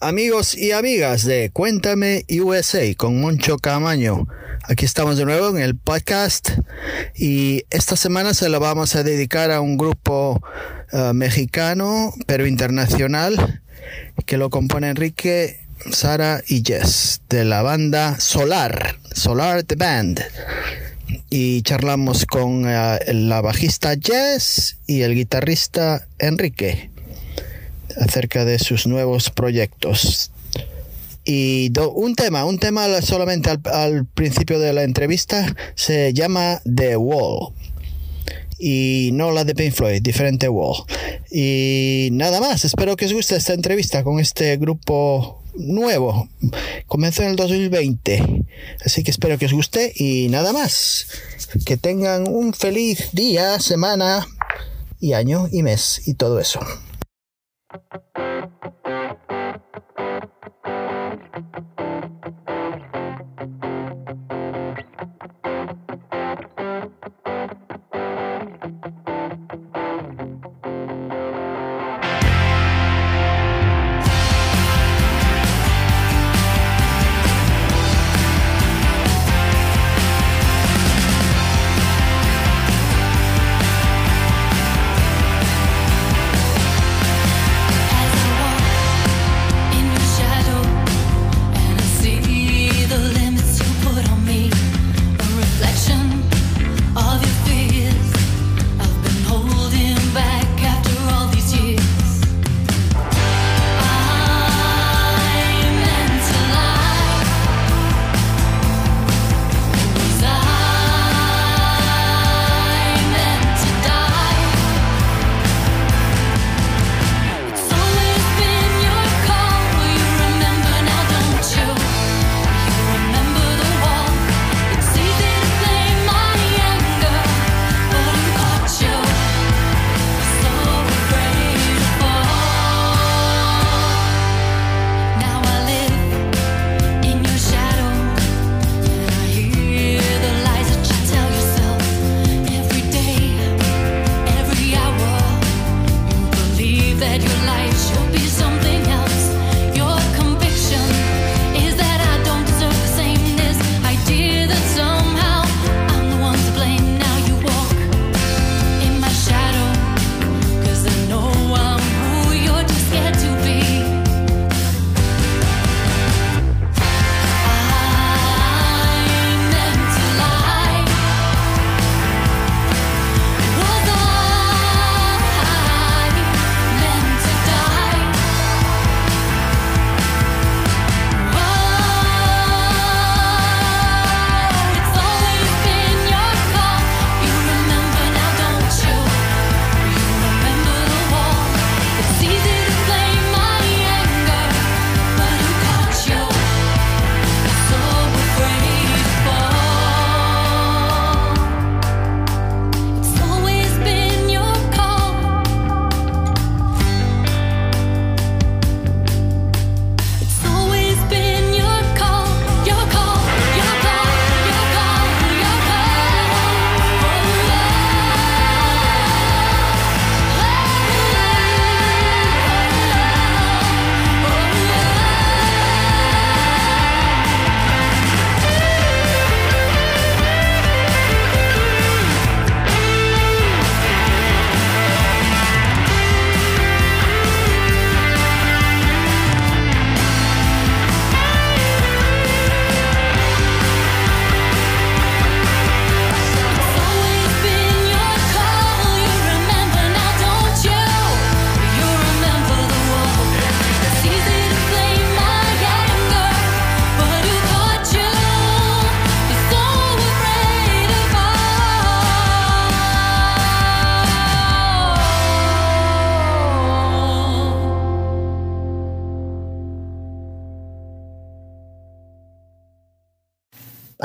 Amigos y amigas de Cuéntame USA con Moncho Camaño. Aquí estamos de nuevo en el podcast y esta semana se lo vamos a dedicar a un grupo uh, mexicano pero internacional que lo compone Enrique, Sara y Jess de la banda Solar, Solar The Band. Y charlamos con uh, la bajista Jess y el guitarrista Enrique acerca de sus nuevos proyectos. Y do, un tema, un tema solamente al, al, principio de la entrevista se llama The Wall. Y no la de Pink Floyd, diferente Wall. Y nada más, espero que os guste esta entrevista con este grupo nuevo. Comenzó en el 2020. Así que espero que os guste y nada más. Que tengan un feliz día, semana y año y mes y todo eso. thank you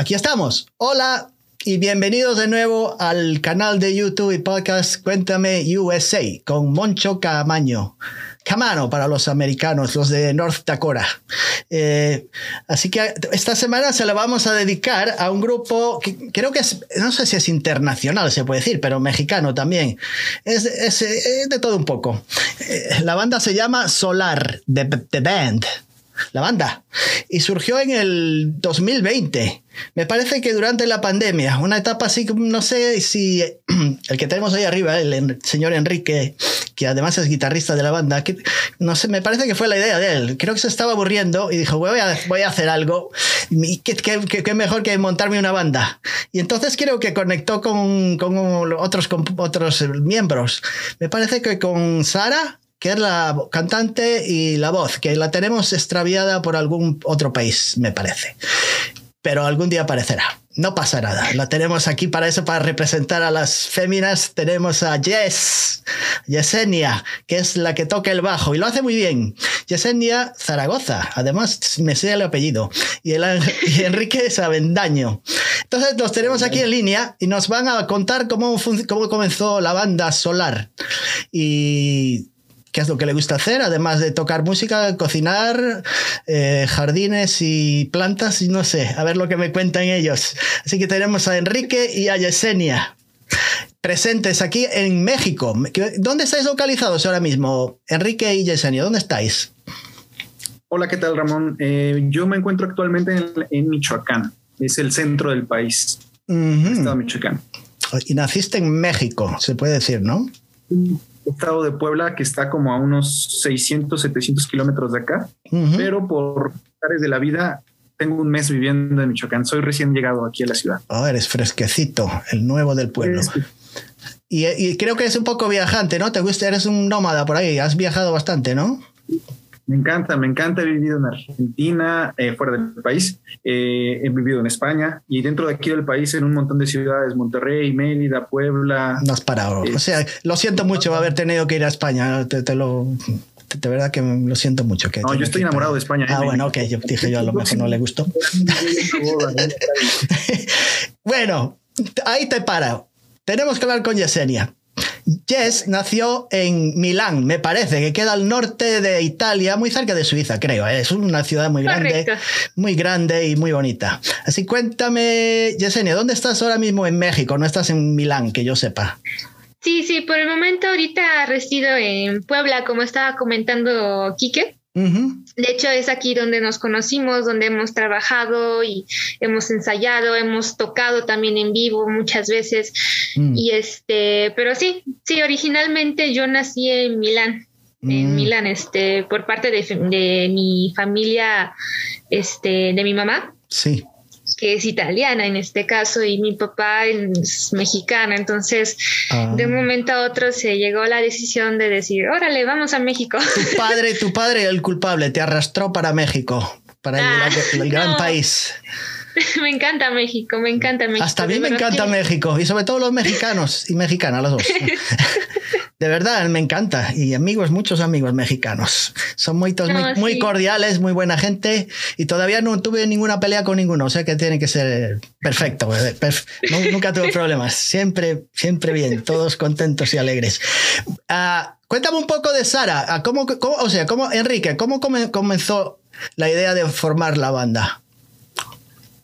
Aquí estamos. Hola y bienvenidos de nuevo al canal de YouTube y podcast Cuéntame USA con Moncho Camaño. Camano para los americanos, los de North Dakota. Eh, así que esta semana se la vamos a dedicar a un grupo que creo que es, no sé si es internacional, se puede decir, pero mexicano también. Es, de todo un poco. Eh, la banda se llama Solar, The, Band. La banda. Y surgió en el 2020. Me parece que durante la pandemia, una etapa así, no sé si el que tenemos ahí arriba, el señor Enrique, que además es guitarrista de la banda, no sé, me parece que fue la idea de él. Creo que se estaba aburriendo y dijo, voy a, voy a hacer algo. ¿Qué, qué, mejor que montarme una banda? Y entonces creo que conectó con, con otros, con otros miembros. Me parece que con Sara, que es la cantante y la voz, que la tenemos extraviada por algún otro país, me parece. Pero algún día aparecerá. No pasa nada. La tenemos aquí para eso, para representar a las féminas. Tenemos a Jess, Yesenia, que es la que toca el bajo y lo hace muy bien. Yesenia Zaragoza, además me sé el apellido. Y, el, y Enrique Sabendaño. Entonces los tenemos aquí en línea y nos van a contar cómo, cómo comenzó la banda Solar. Y qué es lo que le gusta hacer, además de tocar música, cocinar, eh, jardines y plantas, y no sé, a ver lo que me cuentan ellos. Así que tenemos a Enrique y a Yesenia presentes aquí en México. ¿Dónde estáis localizados ahora mismo, Enrique y Yesenia? ¿Dónde estáis? Hola, ¿qué tal, Ramón? Eh, yo me encuentro actualmente en, Michoacán, es el centro del país, Estado de Michoacán. Y naciste en México, se puede decir, ¿no? Estado de Puebla que está como a unos 600, 700 kilómetros de acá, pero por áreas de la vida tengo un mes viviendo en Michoacán. Soy recién llegado aquí a la ciudad. Oh, eres fresquecito, el nuevo del pueblo. Y, y, creo que es un poco viajante, ¿no? Te gusta, eres un nómada por ahí, has viajado bastante, ¿no? Me encanta, me encanta. He vivido en Argentina, eh, fuera del país. Eh, he vivido en España y dentro de aquí del país en un montón de ciudades, Monterrey, Mérida, Puebla. No has parado. o sea, lo siento mucho haber tenido que ir a España. Te, lo, de verdad que lo siento mucho. Que no, yo estoy enamorado de España. ¿eh? Ah, bueno, ok, yo dije yo a lo mejor no le gustó. bueno, ahí te paro. Tenemos que hablar con Yesenia. Jess nació en Milán, me parece, que queda al norte de Italia, muy cerca de Suiza, creo. ¿eh? Es una ciudad muy grande, muy grande y muy bonita. Así cuéntame, Yesenia, ¿dónde estás ahora mismo en México? No estás en Milán, que yo sepa. Sí, sí, por el momento ahorita resido en Puebla, como estaba comentando Quique. De hecho, es aquí donde nos conocimos, donde hemos trabajado y hemos ensayado, hemos tocado también en vivo muchas veces. Mm. Y este, pero sí, sí, originalmente yo nací en Milán, en mm. Milán, este, por parte de, de mi familia, este, de mi mamá. Sí que es italiana en este caso y mi papá es mexicano. Entonces, de un ah. momento a otro se llegó la decisión de decir, órale, vamos a México. Tu padre, tu padre, el culpable, te arrastró para México, para el, ah, gran país. Me encanta México, me encanta México. Hasta a mí me encanta México y sobre todo los mexicanos y mexicanas, los dos. De verdad, me encanta. Y amigos, muchos amigos mexicanos. Son muy, muy, cordiales, muy buena gente. Y todavía no tuve ninguna pelea con ninguno. O sea que tiene que ser perfecto. Eh, nunca tuve problemas. Siempre, siempre bien. Todos contentos y alegres. Ah, cuéntame un poco de Sara. Ah, ¿Cómo, o sea, cómo, Enrique, ¿cómo comenzó la idea de formar la banda?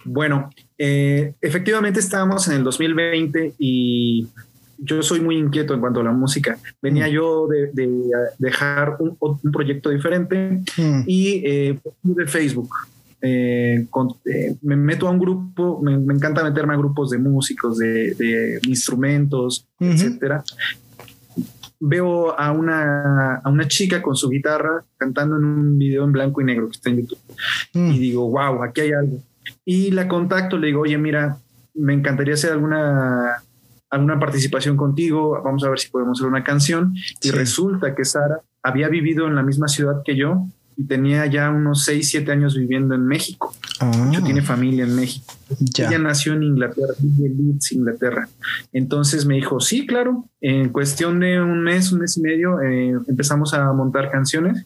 Bueno, eh, efectivamente estábamos en el 2020 y yo soy muy inquieto en cuanto a la música. Venía mm. yo de, dejar un, proyecto diferente mm. y eh, de Facebook. Eh, eh, me meto a un grupo, me, encanta meterme a grupos de músicos, de, instrumentos, etcétera. Veo a una, a una chica con su guitarra cantando en un video en blanco y negro que está en YouTube. Mm. Y digo, wow, aquí hay algo. Y la contacto, le digo, oye, mira, me encantaría hacer alguna alguna participación contigo, vamos a ver si podemos hacer una canción. Y resulta que Sara había vivido en la misma ciudad que yo y tenía ya unos 6, 7 años viviendo en México. Ah. Yo tiene familia en México. Ella nació en Inglaterra, en Leeds, Inglaterra. Entonces me dijo, sí, claro, en cuestión de un mes, un mes y medio, eh, empezamos a montar canciones.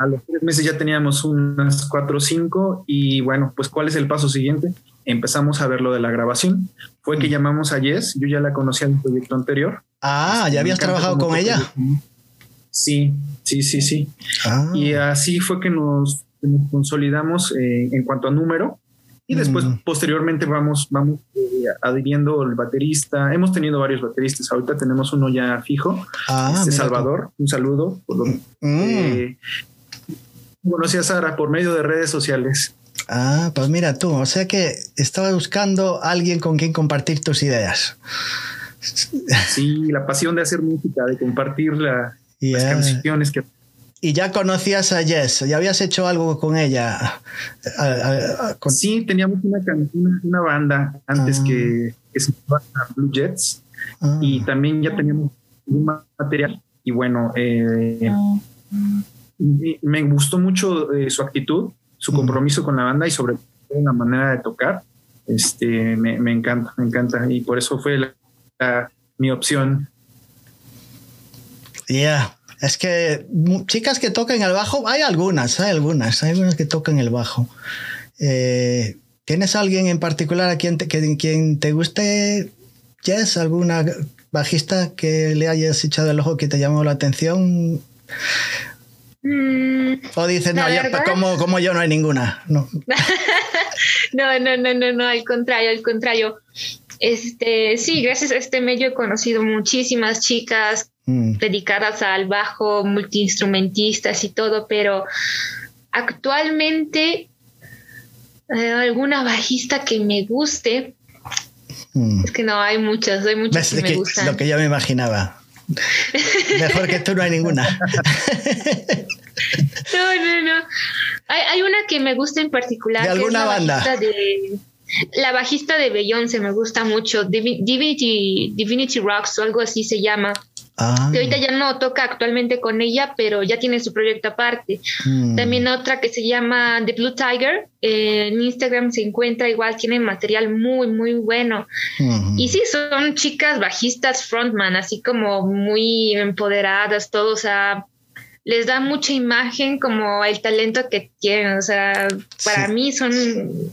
A los tres meses ya teníamos unas cuatro o cinco y bueno, pues ¿cuál es el paso siguiente? Empezamos a ver lo de la grabación. Fue que llamamos a Jess, yo ya la conocía en el proyecto anterior. Ah, ¿ya habías trabajado con ella? Sí, sí, sí, sí. Ah. Y así fue que nos, consolidamos eh, en cuanto a número Y después, mm. posteriormente, vamos, vamos eh, adhiriendo el baterista. Hemos tenido varios bateristas. Ahorita tenemos uno ya fijo. Ah, este Salvador, un saludo. Mm. Eh, conocí a Sara por medio de redes sociales. Ah, pues mira tú, o sea que estaba buscando a alguien con quien compartir tus ideas. Sí, la pasión de hacer música, de compartir las canciones que y ya conocías a Jess, ya habías hecho algo con ella. Sí, teníamos una, una banda antes ah. que, se llamaba Blue Jets ah. y también ya teníamos un material y bueno, eh, me gustó mucho eh, su actitud, su compromiso con la banda y sobre todo la manera de tocar. Este, me, encanta, me encanta y por eso fue mi opción. Ya, es que chicas que tocan el bajo, hay algunas, hay algunas, hay algunas que tocan el bajo. Eh, ¿Tienes alguien en particular a quien te, quien te guste, Jess? ¿Alguna bajista que le hayas echado el ojo que te llamó la atención? Mm, o dices, no, como, como yo no hay ninguna. No. no, no, no, no, no, al contrario, al contrario. Este, sí, gracias a este medio he conocido muchísimas chicas Mm. dedicadas al bajo, multiinstrumentistas y todo, pero actualmente eh, alguna bajista que me guste. Mm. Es que no, hay muchas, hay muchas que, me gustan. Lo que yo me imaginaba. Mejor que tú no hay ninguna. no, no, no. Hay, una que me gusta en particular. ¿De alguna banda? la bajista de Beyoncé me gusta mucho. Divinity, Divinity Rocks o algo así se llama. Ah. Que ahorita ya no toca actualmente con ella, pero ya tiene su proyecto aparte. Mm. También otra que se llama The Blue Tiger. Eh, en Instagram se encuentra igual, tiene material muy, muy bueno. Y sí, son chicas bajistas frontman, así como muy empoderadas, todos, o sea, les da mucha imagen como el talento que tienen. O sea, para mí son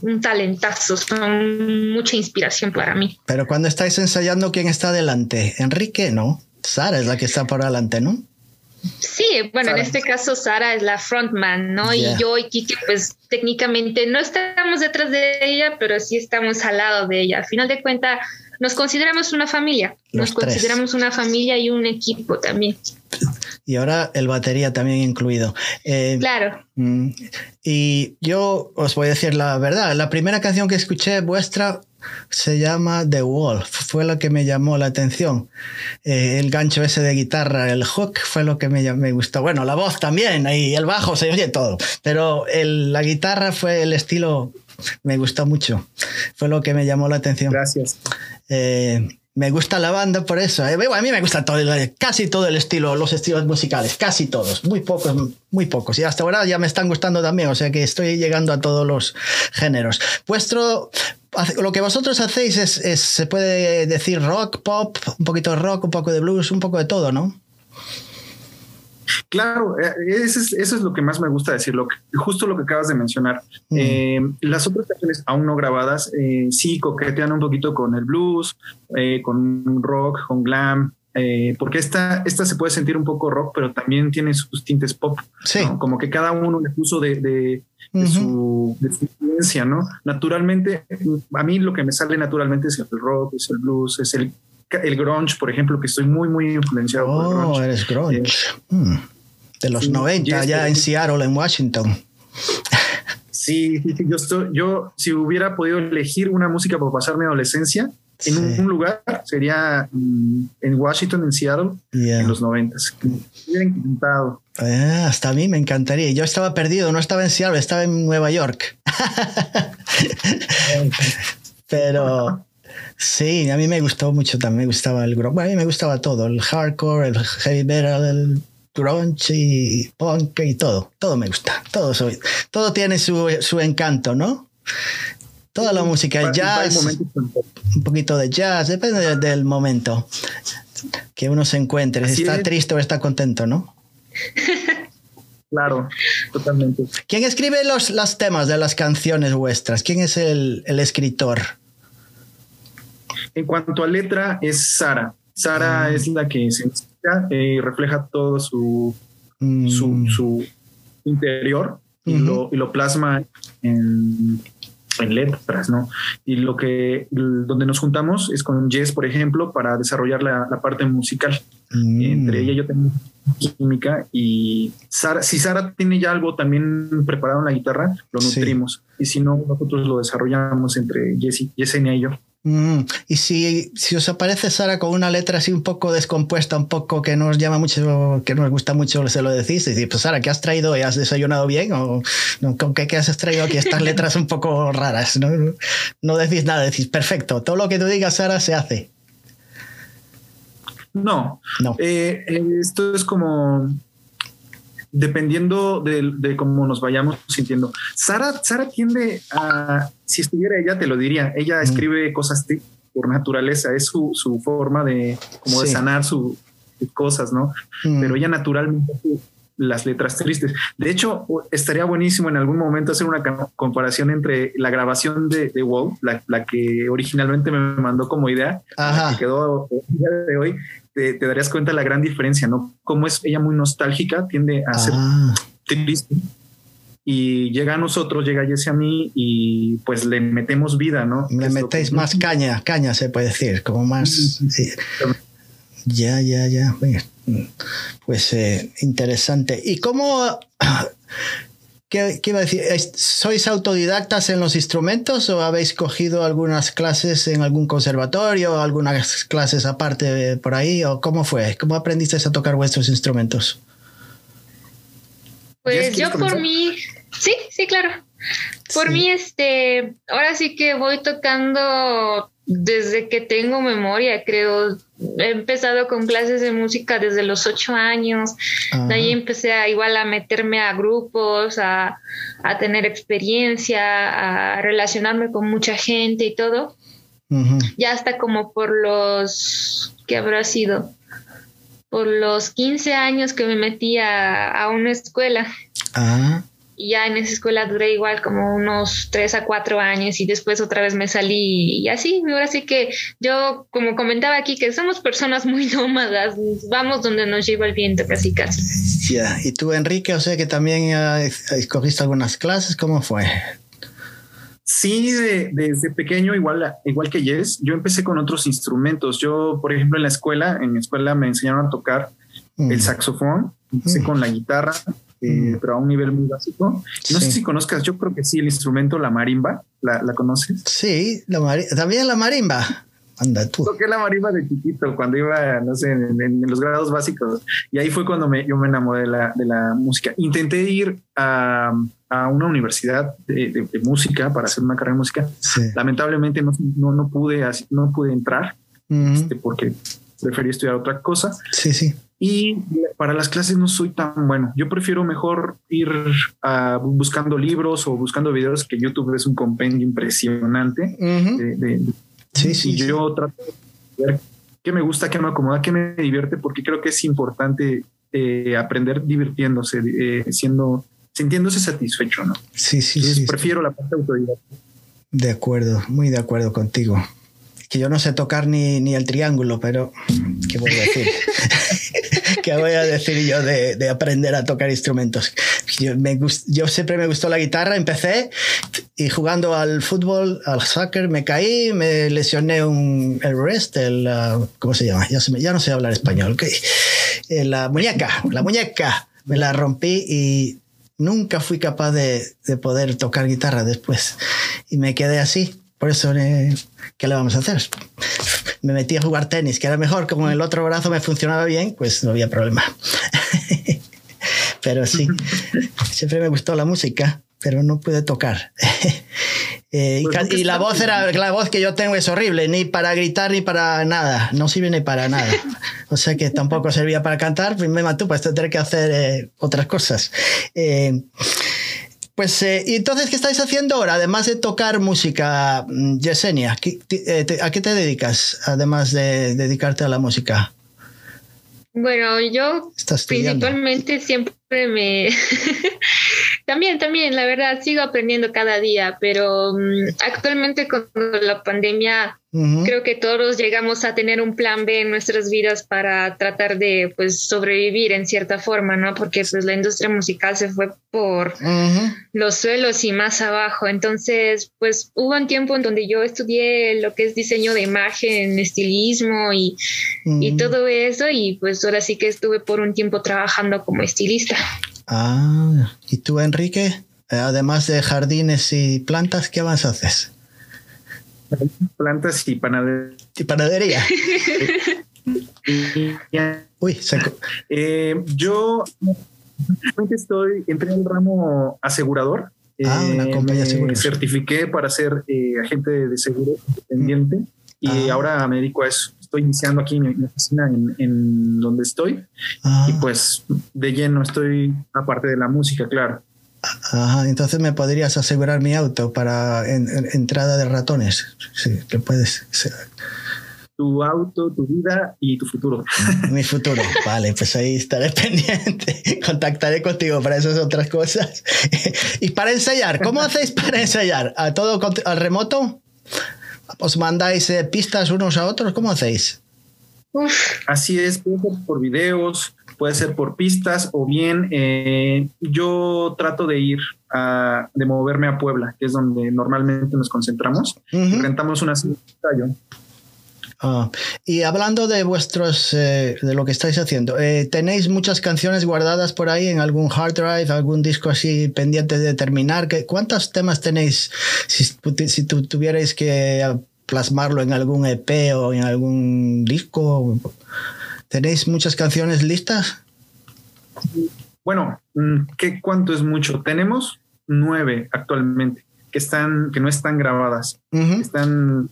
un talentazo, son mucha inspiración para mí. Pero cuando estáis ensayando, ¿quién está adelante? Enrique, ¿no? Sara es la que está por adelante, ¿no? Sí, bueno, en este caso Sara es la frontman, ¿no? Y yo y Kiki, pues técnicamente no estamos detrás de ella, pero sí estamos al lado de ella. Al final de cuentas, nos consideramos una familia. nos consideramos una familia y un equipo también. Y ahora el batería también incluido. Eh, claro. Mm, y yo os voy a decir la verdad. La primera canción que escuché vuestra se llama The Wolf, fue lo que me llamó la atención. Eh, el gancho ese de guitarra, el hook, fue lo que me, me gustó. Bueno, la voz también, y el bajo, se oye todo, pero la guitarra fue el estilo, me gustó mucho, fue lo que me llamó la atención. Gracias. Eh, me gusta la banda por eso. ¿eh? A mí me gusta todo, casi todo el estilo, los estilos musicales, casi todos, muy pocos, muy pocos. Y hasta ahora ya me están gustando también, o sea que estoy llegando a todos los géneros. Vuestro, lo que vosotros hacéis es, se puede decir rock, pop, un poquito de rock, un poco de blues, un poco de todo, ¿no? Claro, eh, eso es, lo que más me gusta decir, lo justo lo que acabas de mencionar. Mm. Eh, las otras canciones aún no grabadas eh, sí coquetean un poquito con el blues, con rock, con glam, porque esta, esta se puede sentir un poco rock, pero también tiene sus tintes pop. Sí. Como que cada uno le puso de, su, influencia, ¿no? Naturalmente, a mí lo que me sale naturalmente es el rock, es el blues, es el el grunge, por ejemplo, que estoy muy, muy influenciado por el grunge. Oh, eres grunge. Mm. De los 90, ya en Seattle, en Washington. Sí, yo, estoy, yo si hubiera podido elegir una música para pasar mi adolescencia, en un, lugar sería mm, en Washington, en Seattle, en los 90. Hubiera encantado. Ah, hasta a mí me encantaría. Yo estaba perdido, no estaba en Seattle, estaba en Nueva York. Pero Sí, a mí me gustó mucho también, me gustaba el grunge, a mí me gustaba todo, el hardcore, el heavy metal, el grunge y punk y todo, todo me gusta, todo soy, todo tiene su, su encanto, ¿no? Toda la música, jazz, un poquito de jazz, depende del, momento que uno se encuentre, si está triste o está contento, ¿no? Claro, totalmente. ¿Quién escribe los, los temas de las canciones vuestras? ¿Quién es el, el escritor? En cuanto a letra, es Sara. Sara ah. es la que se y eh, refleja todo su, mm. su, interior y, lo, plasma en, en letras, ¿no? Y lo que, donde nos juntamos es con Jess, por ejemplo, para desarrollar la, parte musical. Mm. Entre ella y yo tengo química y Sara, si Sara tiene ya algo también preparado en la guitarra, lo nutrimos. Y si no, nosotros lo desarrollamos entre Jess, Yesenia y yo. Mm, y si, si os aparece Sara con una letra así un poco descompuesta, un poco que nos llama mucho, que nos gusta mucho, se lo decís, y pues Sara, ¿qué has traído? ¿Has desayunado bien? ¿O con qué, has traído aquí estas letras un poco raras? ¿no? no decís nada, decís, perfecto, todo lo que tú digas, Sara, se hace. No, no. Eh, eh, esto es como dependiendo de, cómo nos vayamos sintiendo. Sara, Sara tiende a, si estuviera ella, te lo diría, ella mm. escribe cosas por naturaleza, es su, su forma de, como de sanar sus cosas, ¿no? Mm. Pero ella naturalmente las letras tristes. De hecho, estaría buenísimo en algún momento hacer una comparación entre la grabación de, de WoW, la, que originalmente me mandó como idea, que quedó el día de hoy, te, darías cuenta de la gran diferencia, ¿no? Como es ella muy nostálgica, tiende a ser ah. triste. Y llega a nosotros, llega Jesse a mí y pues le metemos vida, ¿no? Le metéis más caña, caña se puede decir, como más... Ya, ya, ya. Pues eh, interesante. ¿Y cómo... ¿Qué, iba a decir? ¿Sois autodidactas en los instrumentos o habéis cogido algunas clases en algún conservatorio, algunas clases aparte por ahí? ¿O cómo fue? ¿Cómo aprendisteis a tocar vuestros instrumentos? Pues yo por mí, sí, sí, claro. Por mí, este, ahora sí que voy tocando desde que tengo memoria, creo. He empezado con clases de música desde los ocho años. De ahí empecé a igual a meterme a grupos, a, tener experiencia, a relacionarme con mucha gente y todo. Ya hasta como por los, ¿qué habrá sido? Por los 15 años que me metí a, una escuela. Ah y ya en esa escuela duré igual como unos tres a cuatro años y después otra vez me salí y así, ahora sí que yo como comentaba aquí que somos personas muy nómadas, vamos donde nos lleva el viento casi casi. Ya, y tú Enrique, o sea que también escogiste algunas clases, ¿cómo fue? Sí, desde pequeño, igual, igual que Jess, yo empecé con otros instrumentos. Yo, por ejemplo, en la escuela, en mi escuela me enseñaron a tocar el mm. saxofón, empecé mm. con la guitarra, eh, mm. pero a un nivel muy básico. No sé si conozcas, yo creo que sí, el instrumento, la marimba, ¿la, conoces? Sí, la también la marimba. Anda tú. Toqué la marimba de chiquito cuando iba, no sé, en, los grados básicos. Y ahí fue cuando me, yo me enamoré de la, de la música. Intenté ir a, a una universidad de, música para hacer una carrera de música. Lamentablemente no, no, no, pude, no pude entrar este, porque preferí estudiar otra cosa. Sí, sí. Y para las clases no soy tan bueno. Yo prefiero mejor ir buscando libros o buscando videos que YouTube es un compendio impresionante. sí, sí. Y yo trato de ver qué me gusta, qué me acomoda, qué me divierte, porque creo que es importante eh, aprender divirtiéndose, eh, siendo, sintiéndose satisfecho, ¿no? Sí, sí, sí. Prefiero la parte autodidacta. De acuerdo, muy de acuerdo contigo que yo no sé tocar ni, ni el triángulo, pero ¿qué voy a decir? ¿Qué voy a decir yo de, de aprender a tocar instrumentos? Yo, me yo, siempre me gustó la guitarra, empecé y jugando al fútbol, al soccer, me caí, me lesioné un, el wrist, el, uh, ¿cómo se llama? Ya, ya, no sé hablar español. Eh, la muñeca, la muñeca, me la rompí y nunca fui capaz de, de poder tocar guitarra después. Y me quedé así por eso, eh, ¿qué le vamos a hacer? Me metí a jugar tenis, que era mejor, como el otro brazo me funcionaba bien, pues no había problema. pero sí, siempre me gustó la música, pero no pude tocar. Eh, pues y, la voz era la voz que yo tengo es horrible, ni para gritar ni para nada, no sirve ni para nada. O sea que tampoco servía para cantar, pues me mató, pues tendré que hacer eh, otras cosas. Pues, eh, ¿y entonces qué estáis haciendo ahora? Además de tocar música, mm, Yesenia, eh, ¿a qué te dedicas? Además de dedicarte a la música. Bueno, yo principalmente siempre me, también, también, la verdad, sigo aprendiendo cada día, pero mm, actualmente con la pandemia creo que todos llegamos a tener un plan B en nuestras vidas para tratar de pues sobrevivir en cierta forma, ¿no? Porque pues la industria musical se fue por los suelos y más abajo. Entonces, pues hubo un tiempo en donde yo estudié lo que es diseño de imagen, estilismo y, y todo eso y pues ahora sí que estuve por un tiempo trabajando como estilista. Ah, ¿y tú, Enrique? Eh, además de jardines y plantas, ¿qué más haces? Plantas y panadería. Y panadería. Uy, eh, yo estoy, entré en el ramo asegurador. Ah, una eh, compañía me certifiqué para ser agente de seguro independiente y ah. ahora me dedico a eso estoy iniciando aquí en mi oficina en, donde estoy ah. y pues de lleno estoy aparte de la música, claro. Ajá, entonces me podrías asegurar mi auto para entrada de ratones. Sí, que puedes. Tu auto, tu vida y tu futuro. Mi futuro. Vale, pues ahí estaré pendiente. Contactaré contigo para esas otras cosas. y para ensayar, ¿cómo hacéis para ensayar? ¿A todo al remoto? ¿Os mandáis eh, pistas unos a otros? ¿Cómo hacéis? Así es, puede ser por videos, puede ser por pistas o bien eh, yo trato de ir a, de moverme a Puebla, que es donde normalmente nos concentramos. Rentamos una yo Ah, y hablando de vuestros, eh, de lo que estáis haciendo, eh, ¿tenéis muchas canciones guardadas por ahí en algún hard drive, algún disco así pendiente de terminar? ¿Cuántos temas tenéis si, si tuvierais que plasmarlo en algún EP o en algún disco? ¿Tenéis muchas canciones listas? Bueno, mm, ¿qué, ¿cuánto es mucho? Tenemos nueve actualmente que están, que no están grabadas. Están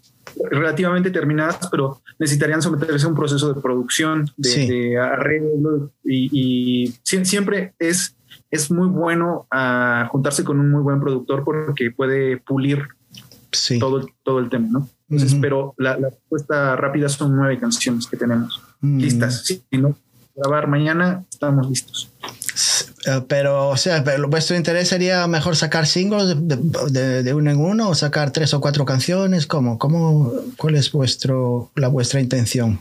relativamente terminadas, pero necesitarían someterse a un proceso de producción, de, arreglo y, siempre es, es muy bueno ah, juntarse con un muy buen productor porque puede pulir todo, todo el tema, ¿no? Entonces, pero la, respuesta rápida son nueve canciones que tenemos mm. listas. Si no, grabar mañana, estamos listos. Eh, pero, o sea, vuestro interés sería mejor sacar singles de, uno en uno o sacar tres o cuatro canciones. ¿Cómo? ¿Cómo ¿Cuál es vuestro, la vuestra intención?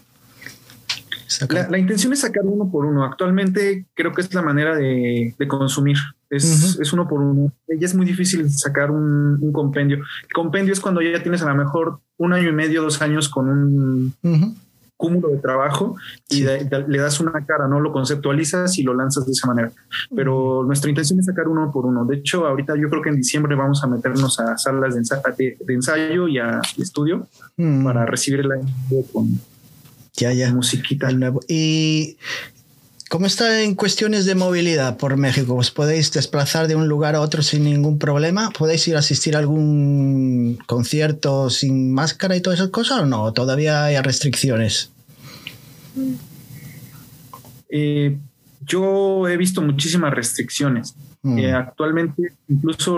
La, intención es sacar uno por uno. Actualmente creo que es la manera de, consumir. Es, es, uno por uno. Y es muy difícil sacar un, compendio. El compendio es cuando ya tienes a lo mejor un año y medio, dos años con un, cúmulo de trabajo y le das una cara, ¿no? Lo conceptualizas y lo lanzas de esa manera. Pero nuestra intención es sacar uno por uno. De hecho, ahorita yo creo que en diciembre vamos a meternos a salas de, ensayo, y a estudio para recibir la con ya, ya. musiquita. nuevo. Y ¿Cómo está en cuestiones de movilidad por México? ¿Os podéis desplazar de un lugar a otro sin ningún problema? ¿Podéis ir a asistir a algún concierto sin máscara y todas esas cosas o no? ¿Todavía hay restricciones? Eh, yo he visto muchísimas restricciones. Mm. Eh, actualmente, incluso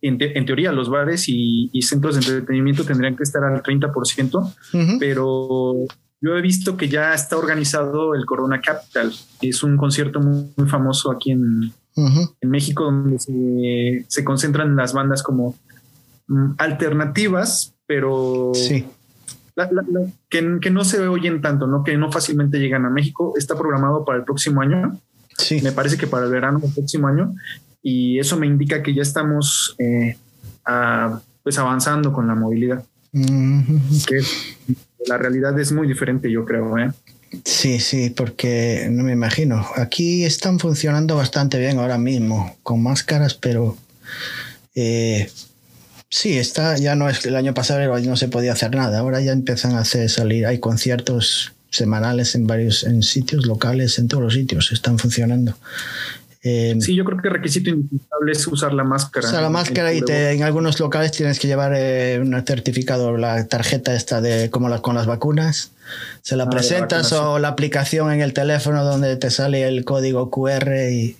en, teoría, los bares y, centros de entretenimiento tendrían que estar al 30%, pero yo he visto que ya está organizado el Corona Capital. Es un concierto muy, famoso aquí en, México donde se, concentran las bandas como mm, alternativas, pero que, no se oyen tanto, ¿no? que no fácilmente llegan a México. Está programado para el próximo año. Sí. Me parece que para el verano del próximo año. Y eso me indica que ya estamos eh, pues avanzando con la movilidad. Que la realidad es muy diferente, yo creo. ¿eh? Sí, sí, porque no me imagino. Aquí están funcionando bastante bien ahora mismo, con máscaras, pero eh, sí, está, ya no es el año pasado no se podía hacer nada. Ahora ya empiezan a hacer salir, hay conciertos semanales en varios en sitios locales, en todos los sitios, están funcionando. Em, sí, yo creo que el requisito indispensable es usar la máscara. Usar la máscara y en algunos locales tienes que llevar eh, un certificado, la tarjeta esta de como las, con las vacunas. Se la ah, presentas o la aplicación en el teléfono donde te sale el código QR y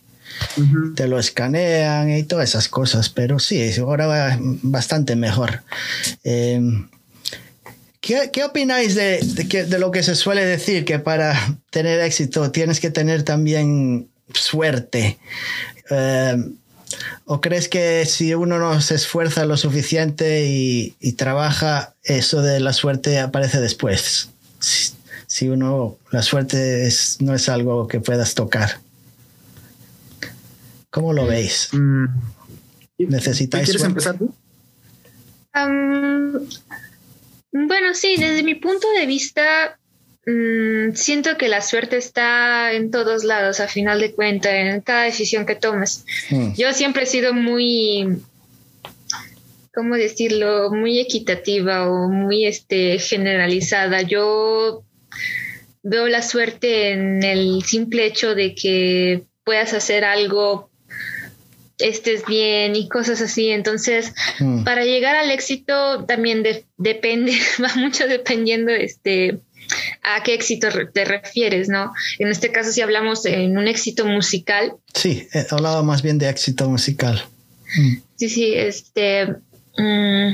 te lo escanean y todas esas cosas. Pero sí, ahora va bastante mejor. Em, ¿Qué, opináis de, de, lo que se suele decir que para tener éxito tienes que tener también suerte. Eh, ¿O crees que si uno no se esfuerza lo suficiente y, trabaja, eso de la suerte aparece después? Si, uno, la suerte no es algo que puedas tocar. ¿Cómo lo veis? Mm. ¿Necesitáis ¿Quieres empezar tú? bueno, sí, desde mi punto de vista, mm, siento que la suerte está en todos lados, a final de cuentas, en cada decisión que tomes. Mm. Yo siempre he sido muy, ¿cómo decirlo? Muy equitativa o muy este, generalizada. Yo veo la suerte en el simple hecho de que puedas hacer algo estés bien y cosas así. Entonces, mm. para llegar al éxito también depende, va mucho dependiendo este a qué éxito te refieres, ¿no? En este caso, si hablamos en un éxito musical. Sí, hablaba más bien de éxito musical. Mm. Sí, sí, este, mm,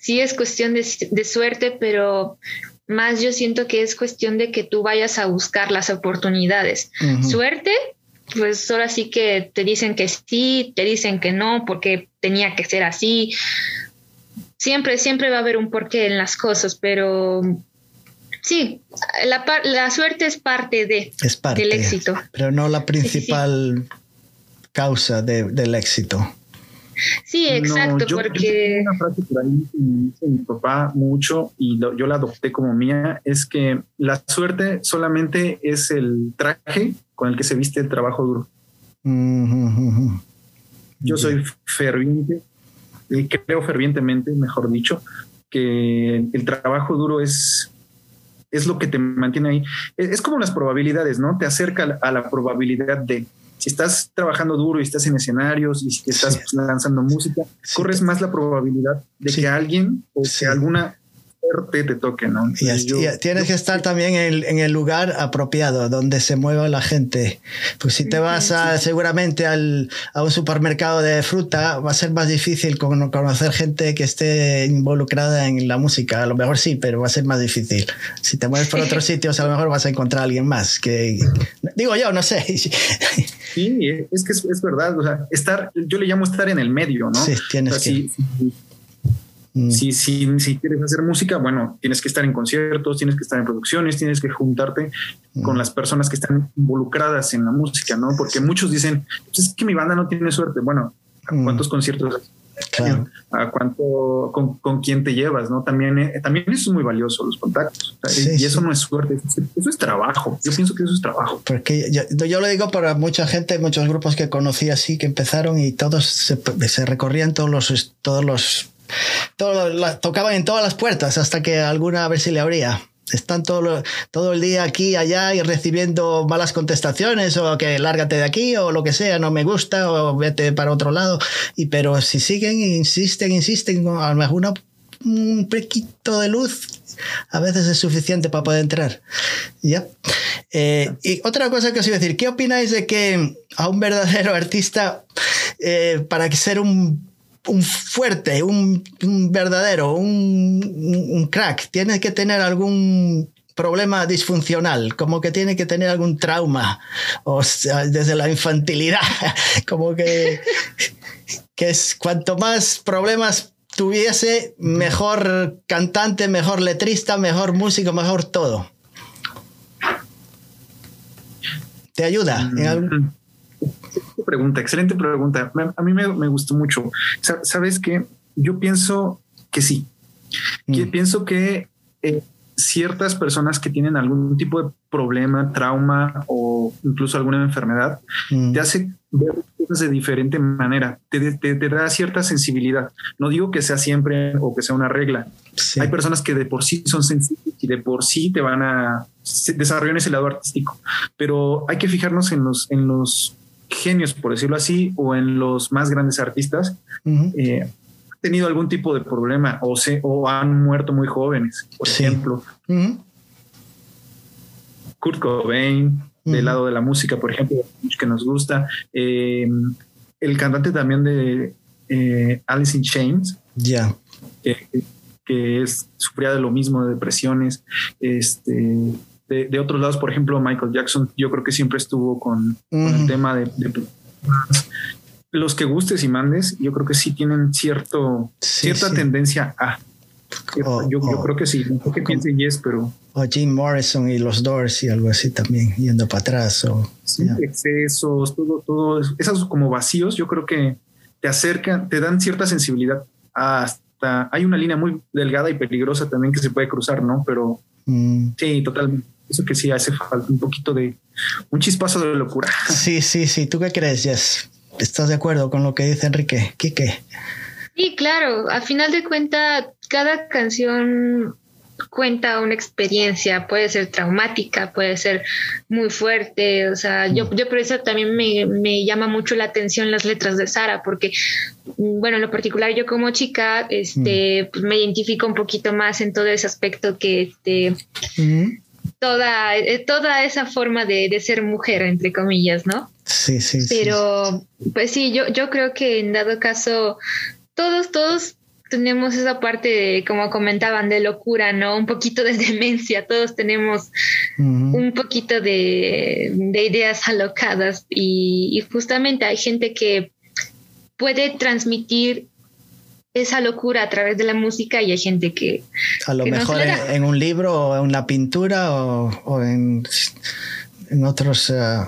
sí es cuestión de, suerte, pero más yo siento que es cuestión de que tú vayas a buscar las oportunidades. Suerte, pues ahora sí que te dicen que sí, te dicen que no, porque tenía que ser así. Siempre, siempre va a haber un porqué en las cosas, pero sí, la, la suerte es parte, de, del éxito. Pero no la principal causa del éxito. Sí, exacto, porque... una frase por ahí que dice mi papá mucho y yo la adopté como mía, es que la suerte solamente es el traje con el que se viste el trabajo duro. Yo soy ferviente, y creo fervientemente, mejor dicho, que el trabajo duro es, es lo que te mantiene ahí. Es, como las probabilidades, ¿no? Te acerca a la probabilidad de si estás trabajando duro y estás en escenarios y si estás lanzando música, corres más la probabilidad de que alguien o que alguna te toque, ¿no? Y, tienes que estar también en, el lugar apropiado, donde se mueva la gente. Pues si te vas a, seguramente al, a un supermercado de fruta, va a ser más difícil conocer gente que esté involucrada en la música. A lo mejor sí, pero va a ser más difícil. Si te mueves por otros sitios, a lo mejor vas a encontrar a alguien más. Que, digo yo, no sé. Sí, es que es, verdad. O sea, estar, yo le llamo estar en el medio, ¿no? Sí, tienes que. Mm. Si, si, si, quieres hacer música, bueno, tienes que estar en conciertos, tienes que estar en producciones, tienes que juntarte mm. con las personas que están involucradas en la música, ¿no? Porque muchos dicen, pues es que mi banda no tiene suerte. Bueno, mm. ¿cuántos conciertos a cuánto con, quién te llevas, ¿no? También, eh, también eso es muy valioso, los contactos. y eso no es suerte, eso es trabajo. Yo pienso que eso es trabajo. Porque yo, yo lo digo para mucha gente, muchos grupos que conocí así, que empezaron y todos se, se recorrían todos los, todos los todo, tocaban en todas las puertas hasta que alguna a ver si le abría. Están todo, todo el día aquí, allá y recibiendo malas contestaciones o que lárgate de aquí o lo que sea, no me gusta o vete para otro lado. Y pero si siguen, insisten, insisten, a lo mejor un pequito de luz a veces es suficiente para poder entrar. ¿Ya? Eh, y otra cosa que os iba a decir, ¿qué opináis de que a un verdadero artista, eh, para ser un un fuerte, un, verdadero, un, crack, tiene que tener algún problema disfuncional, como que tiene que tener algún trauma, o sea, desde la infantilidad, como que, que es cuanto más problemas tuviese, mejor cantante, mejor letrista, mejor músico, mejor todo. ¿Te ayuda? ¿En algún pregunta, excelente pregunta. A mí me, gustó mucho. Sabes que yo pienso que sí. Mm. pienso que eh, ciertas personas que tienen algún tipo de problema, trauma o incluso alguna enfermedad, mm. te hace ver cosas de diferente manera, te, te, da cierta sensibilidad. No digo que sea siempre o que sea una regla. Hay personas que de por sí son sensibles y de por sí te van a desarrollar ese lado artístico, pero hay que fijarnos en los, en los genios, por decirlo así, o en los más grandes artistas, eh, han tenido algún tipo de problema o, se, o han muerto muy jóvenes, por ejemplo. Kurt Cobain, del lado de la música, por ejemplo, que nos gusta. Eh, el cantante también de eh, Alice in Chains. Ya. Que, es, sufría de lo mismo, de depresiones. Este, de, otros lados, por ejemplo, Michael Jackson, yo creo que siempre estuvo con, el tema de, los que gustes y mandes, yo creo que sí tienen cierto, cierta tendencia a. yo, creo que sí, no que piense Yes, pero. O Jim Morrison y los Doors y algo así también, yendo para atrás. O, excesos, todo, todo. Esos como vacíos, yo creo que te acercan, te dan cierta sensibilidad hasta. Hay una línea muy delgada y peligrosa también que se puede cruzar, ¿no? Pero mm. sí, totalmente. Eso que sí hace falta un poquito de un chispazo de locura. Sí, sí, sí. ¿Tú qué crees, Jess? ¿Estás de acuerdo con lo que dice Enrique? Quique. Sí, claro. A final de cuentas, cada canción cuenta una experiencia, puede ser traumática, puede ser muy fuerte, o sea, yo, mm. yo por eso también me, me, llama mucho la atención las letras de Sara, porque, mm, bueno, en lo particular yo como chica, este, mm. pues me identifico un poquito más en todo ese aspecto que, este, toda, eh, toda esa forma de, de, ser mujer, entre comillas, ¿no? Sí, sí. Pero, pues sí, yo, yo creo que en dado caso, todos, todos tenemos esa parte, de, como comentaban, de locura, ¿no? Un poquito de demencia, todos tenemos un poquito de, de, ideas alocadas y, y justamente hay gente que puede transmitir esa locura a través de la música y hay gente que... A lo mejor en, un libro o en una pintura o, en, en, otros... Eh,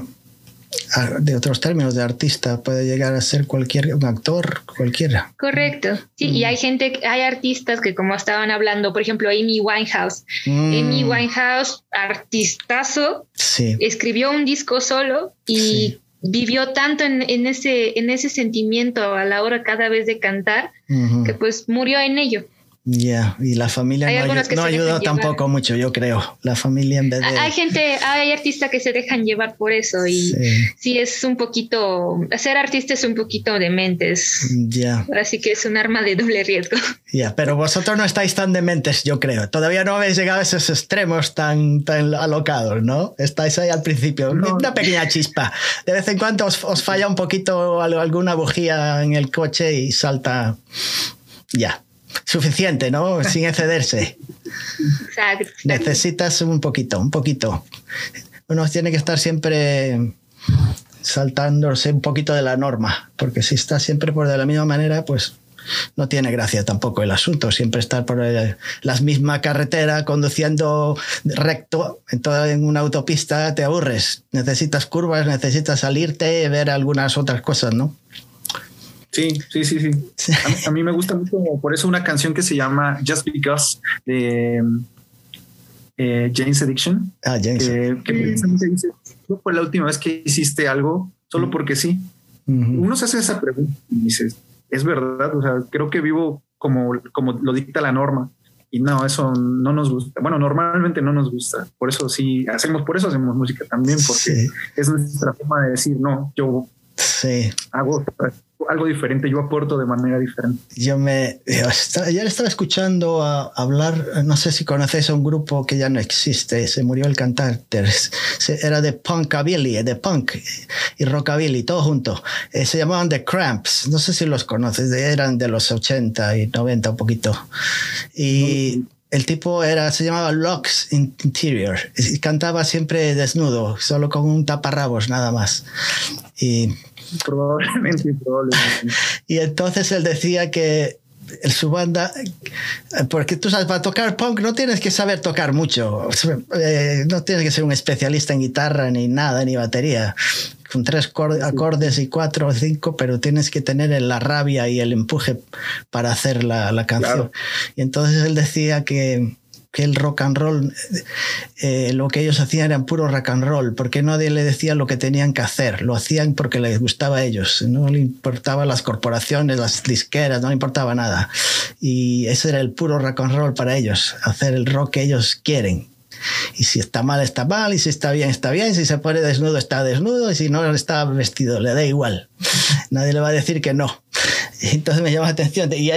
de otros términos de artista puede llegar a ser cualquier un actor cualquiera correcto sí y mm. hay gente hay artistas que como estaban hablando por ejemplo Amy Winehouse mm. Amy Winehouse artistazo sí. escribió un disco solo y vivió tanto en, en, ese, en ese sentimiento a la hora cada vez de cantar que pues murió en ello. Ya, y la familia no, ayudó tampoco mucho, yo creo. La familia en vez de... Hay gente, hay artistas que se dejan llevar por eso y sí, es un poquito, ser artista es un poquito de mentes. Ya. Así que es un arma de doble riesgo. Ya, pero vosotros no estáis tan dementes, yo creo. Todavía no habéis llegado a esos extremos tan, tan alocados, ¿no? Estáis ahí al principio, una pequeña chispa. De vez en cuando os, os falla un poquito alguna bujía en el coche y salta... Ya, suficiente, ¿no? Sin excederse. Exacto. Necesitas un poquito, un poquito. Uno tiene que estar siempre saltándose un poquito de la norma, porque si está siempre por de la misma manera, pues no tiene gracia tampoco el asunto. Siempre estar por la misma carretera conduciendo recto en, toda, en una autopista te aburres. Necesitas curvas, necesitas salirte, ver algunas otras cosas, ¿no? Sí, sí, sí, sí. A, mí, me gusta mucho por eso una canción que se llama Just Because de eh, James Addiction. Ah, James. Que, que dice, no fue la última vez que hiciste algo solo mm. porque sí. Uno se hace esa pregunta y dice, es verdad, o sea, creo que vivo como, como lo dicta la norma. Y no, eso no nos gusta. Bueno, normalmente no nos gusta. Por eso sí hacemos, por eso hacemos música también, porque es nuestra forma de decir, no, yo sí. hago algo diferente, yo aporto de manera diferente. Yo me ya estaba escuchando a, hablar, no sé si conoces a un grupo que ya no existe, se murió el cantante, era de punkabilly, de punk y rockabilly, todo junto. Eh, se llamaban The Cramps, no sé si los conoces, eran de los 80 y 90 un poquito. Y el tipo era, se llamaba Locks Interior y cantaba siempre desnudo, solo con un taparrabos nada más. Y Probablemente, probablemente. Y entonces él decía que su banda, porque tú sabes, para tocar punk no tienes que saber tocar mucho, eh, no tienes que ser un especialista en guitarra ni nada, ni batería, con tres acordes y cuatro o cinco, pero tienes que tener la rabia y el empuje para hacer la, la canción. Y entonces él decía que que el rock and roll, eh, lo que ellos hacían era puro rock and roll, porque nadie le decía lo que tenían que hacer, lo hacían porque les gustaba a ellos, no le importaban las corporaciones, las disqueras, no le importaba nada. Y ese era el puro rock and roll para ellos, hacer el rock que ellos quieren. Y si está mal, está mal, y si está bien, está bien, si se pone desnudo, está desnudo, y si no está vestido, le da igual. Nadie le va a decir que no. entonces me llama la atención. Y,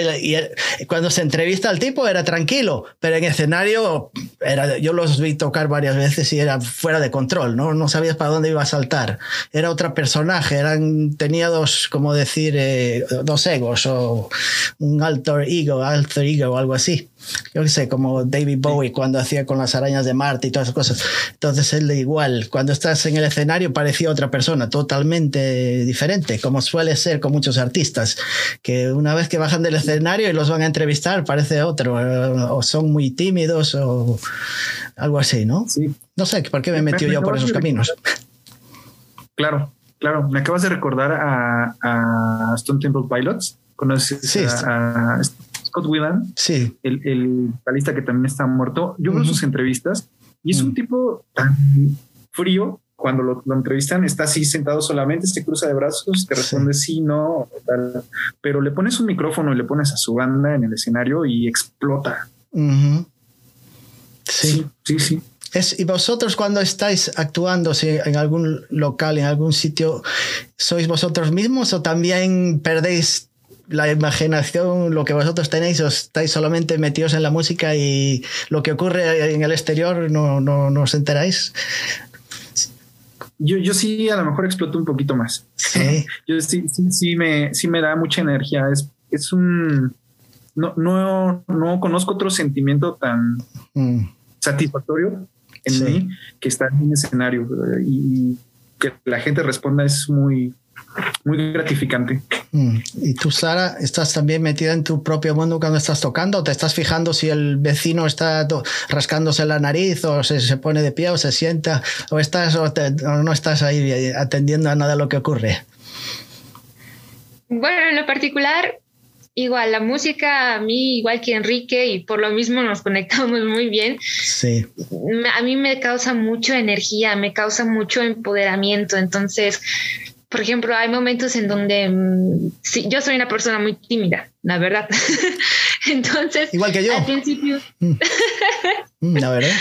cuando se entrevista al tipo era tranquilo, pero en escenario era, yo los vi tocar varias veces y era fuera de control, ¿no? No sabías para dónde iba a saltar. Era otro personaje, eran, tenía dos, como decir, eh, dos egos o un alter ego, alter ego o algo así. Yo qué sé, como David Bowie cuando hacía con las arañas de Marte y todas esas cosas. Entonces él igual, cuando estás en el escenario parecía otra persona, totalmente diferente, como suele ser con muchos artistas, que una vez que bajan del escenario y los van a entrevistar parece otro, o son muy tímidos o algo así, ¿no? Sí. No sé, ¿por qué me metió yo por esos caminos? Claro, claro. Me acabas de recordar a, a Stone Temple Pilots. ¿Conoces sí, a, Scott Whelan? Sí. El, el que también está muerto. Yo veo sus entrevistas y es un tipo tan frío. Cuando lo, entrevistan, está así sentado solamente, se cruza de brazos, te responde sí, no, tal. pero le pones un micrófono y le pones a su banda en el escenario y explota. sí, sí. sí. ¿Y vosotros cuando estáis actuando si en algún local, en algún sitio, sois vosotros mismos o también perdéis la imaginación, lo que vosotros tenéis, o estáis solamente metidos en la música y lo que ocurre en el exterior no, no, no os enteráis? Yo, yo sí a lo mejor exploto un poquito más. Sí. Yo sí, sí, sí, me, sí me da mucha energía. Es, es un... No, no, no conozco otro sentimiento tan mm. satisfactorio en mí que está en un escenario y que la gente responda es muy, muy gratificante. Mm. ¿Y tú, Sara, estás también metida en tu propio mundo cuando estás tocando? ¿Te estás fijando si el vecino está rascándose la nariz o se, se pone de pie o se sienta o, estás, o, no estás ahí atendiendo a nada de lo que ocurre? Bueno, en lo particular, igual la música a mí igual que Enrique y por lo mismo nos conectamos muy bien. Sí. A mí me causa mucho energía, me causa mucho empoderamiento, entonces por ejemplo, hay momentos en donde mm, yo soy una persona muy tímida, la verdad. entonces, igual que yo. Al principio. Mm. Mm, la verdad.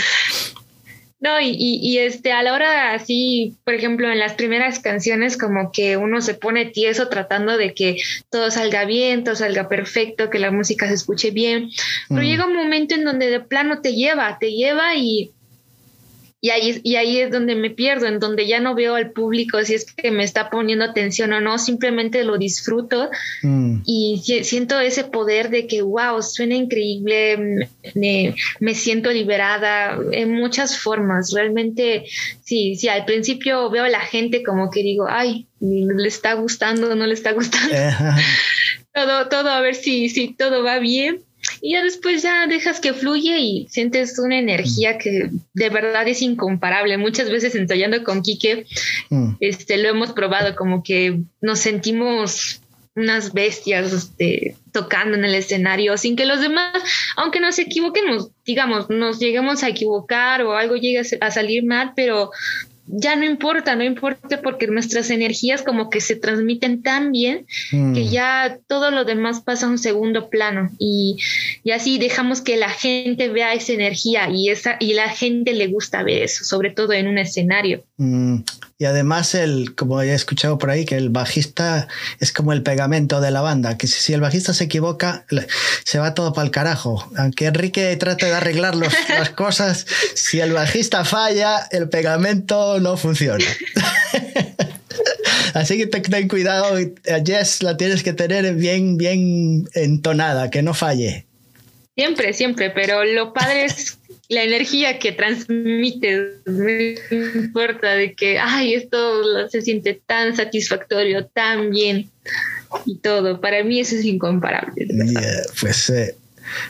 No, y, y, este, a la hora así, por ejemplo, en las primeras canciones, como que uno se pone tieso tratando de que todo salga bien, todo salga perfecto, que la música se escuche bien. Pero mm. llega un momento en donde de plano te lleva, te lleva y y ahí, y ahí es donde me pierdo, en donde ya no veo al público si es que me está poniendo atención o no, simplemente lo disfruto mm. y siento ese poder de que, wow, suena increíble, me, me, siento liberada en muchas formas. Realmente, sí, sí, al principio veo a la gente como que digo, ay, le está gustando, no le está gustando. todo, todo, a ver si, si todo va bien y ya después ya dejas que fluye y sientes una energía que de verdad es incomparable. Muchas veces ensayando con Quique, mm. este, lo hemos probado como que nos sentimos unas bestias este, tocando en el escenario sin que los demás, aunque nos equivoquemos, digamos, nos lleguemos a equivocar o algo llegue a salir mal, pero ya no importa, no importa porque nuestras energías como que se transmiten tan bien que mm. ya todo lo demás pasa a un segundo plano y, y, así dejamos que la gente vea esa energía y, esa, y la gente le gusta ver eso, sobre todo en un escenario. Mm. Y además, el, como he escuchado por ahí, que el bajista es como el pegamento de la banda, que si el bajista se equivoca, se va todo para el carajo. Aunque Enrique trate de arreglar las cosas, si el bajista falla, el pegamento no funciona. Así que ten cuidado, Jess la tienes que tener bien, bien entonada, que no falle. Siempre, siempre, pero lo padre es la energía que transmite, no importa de que, ay, esto se siente tan satisfactorio, tan bien y todo. Para mí eso es incomparable. pues eh,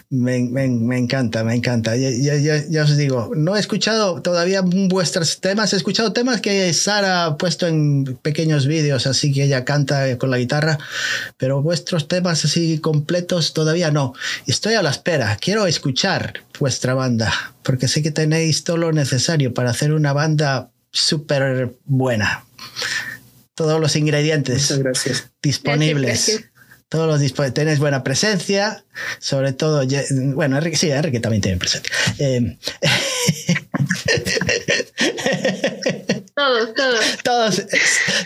me, encanta, me encanta. Ya, ya, os digo, no he escuchado todavía vuestros temas, he escuchado temas que Sara ha puesto en pequeños vídeos, así que ella canta con la guitarra, pero vuestros temas así completos todavía no. Estoy a la espera, quiero escuchar vuestra banda, porque sé que tenéis todo lo necesario para hacer una banda súper buena. Todos los ingredientes disponibles todos los dispositivos. Tenéis buena presencia, sobre todo, bueno, Enrique, sí, Enrique también tiene presencia. Eh, todos, todos. Todos,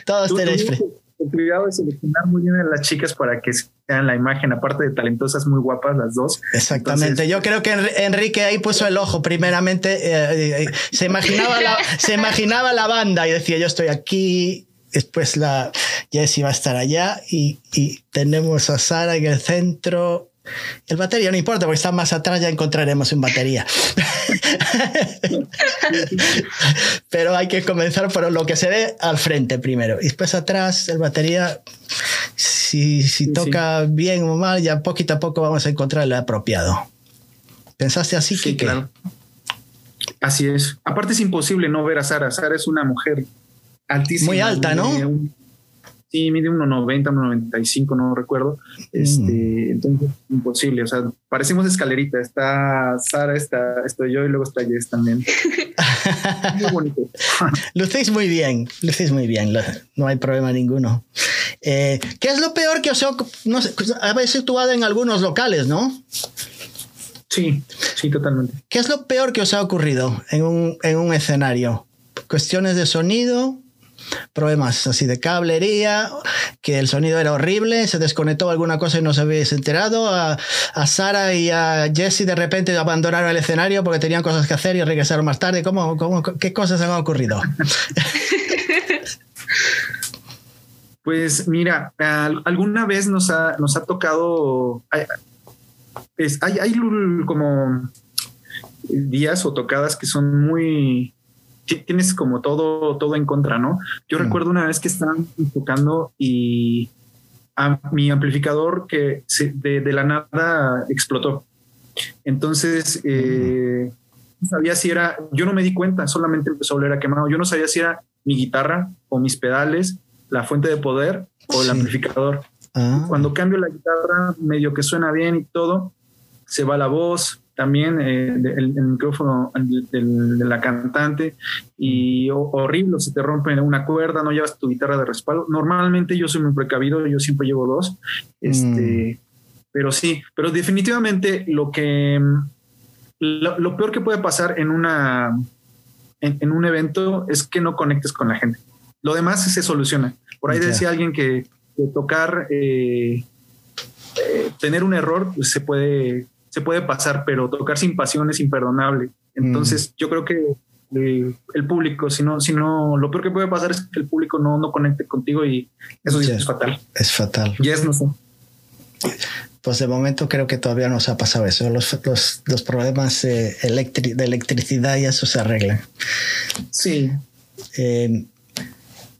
todos tenéis presencia. Cuidado de seleccionar muy bien a las chicas para que sean la imagen, aparte de talentosas, muy guapas las dos. Exactamente. Yo creo que Enrique ahí puso el ojo. Primeramente, eh, eh, se, imaginaba la, se imaginaba la banda y decía: Yo estoy aquí, después la Jessie va a estar allá y, y, tenemos a Sara en el centro El batería no importa, porque está más atrás, ya encontraremos un batería. Pero hay que comenzar por lo que se ve al frente primero. Y después atrás, el batería, si, si toca bien o mal, ya poquito a poco vamos a encontrar el apropiado. ¿Pensaste así, sí, Claro. Así es. Aparte es imposible no ver a Sara. Sara es una mujer altísima. Muy alta, ¿no? Sí, mide 1,90, 1,95, no recuerdo. Este, mm. Entonces, imposible. O sea, parecemos escalerita. Está Sara, está, estoy yo y luego está Jess también. muy bonito. lucéis muy bien, lucéis muy bien. No hay problema ninguno. Eh, ¿Qué es lo peor que os no sé, habéis situado en algunos locales, no? Sí, sí, totalmente. ¿Qué es lo peor que os ha ocurrido en un, en un escenario? ¿Cuestiones de sonido? Problemas así de cablería, que el sonido era horrible, se desconectó alguna cosa y no se habéis enterado. A, a Sara y a Jesse de repente abandonaron el escenario porque tenían cosas que hacer y regresaron más tarde. ¿Cómo, cómo, qué cosas han ocurrido? Pues mira, alguna vez nos ha, nos ha tocado, hay, hay como días o tocadas que son muy, tienes como todo, todo en contra, ¿no? Yo recuerdo una vez que estaban tocando y a mi amplificador que de, la nada explotó. Entonces, eh, no sabía si era, yo no me di cuenta, solamente empezó a oler a quemado. Yo no sabía si era mi guitarra o mis pedales, la fuente de poder o el amplificador. Ah. Cuando cambio la guitarra, medio que suena bien y todo, se va la voz, también eh, el, micrófono de la cantante y horrible, se te rompe una cuerda, no llevas tu guitarra de respaldo. Normalmente yo soy muy precavido, yo siempre llevo dos, este, mm. pero sí, pero definitivamente lo que lo, peor que puede pasar en una en, un evento es que no conectes con la gente. Lo demás se soluciona. Por ahí decía alguien que, tocar eh, eh, tener un error pues, se puede se puede pasar, pero tocar sin pasión es imperdonable. Entonces, mm. yo creo que eh, el público, si no, si no, lo peor que puede pasar es que el público no, no conecte contigo y eso es fatal. Es fatal. Y es no sé. Pues de momento creo que todavía no se ha pasado eso. Los, los, problemas eh, de electricidad y eso se arreglan. Sí. Eh,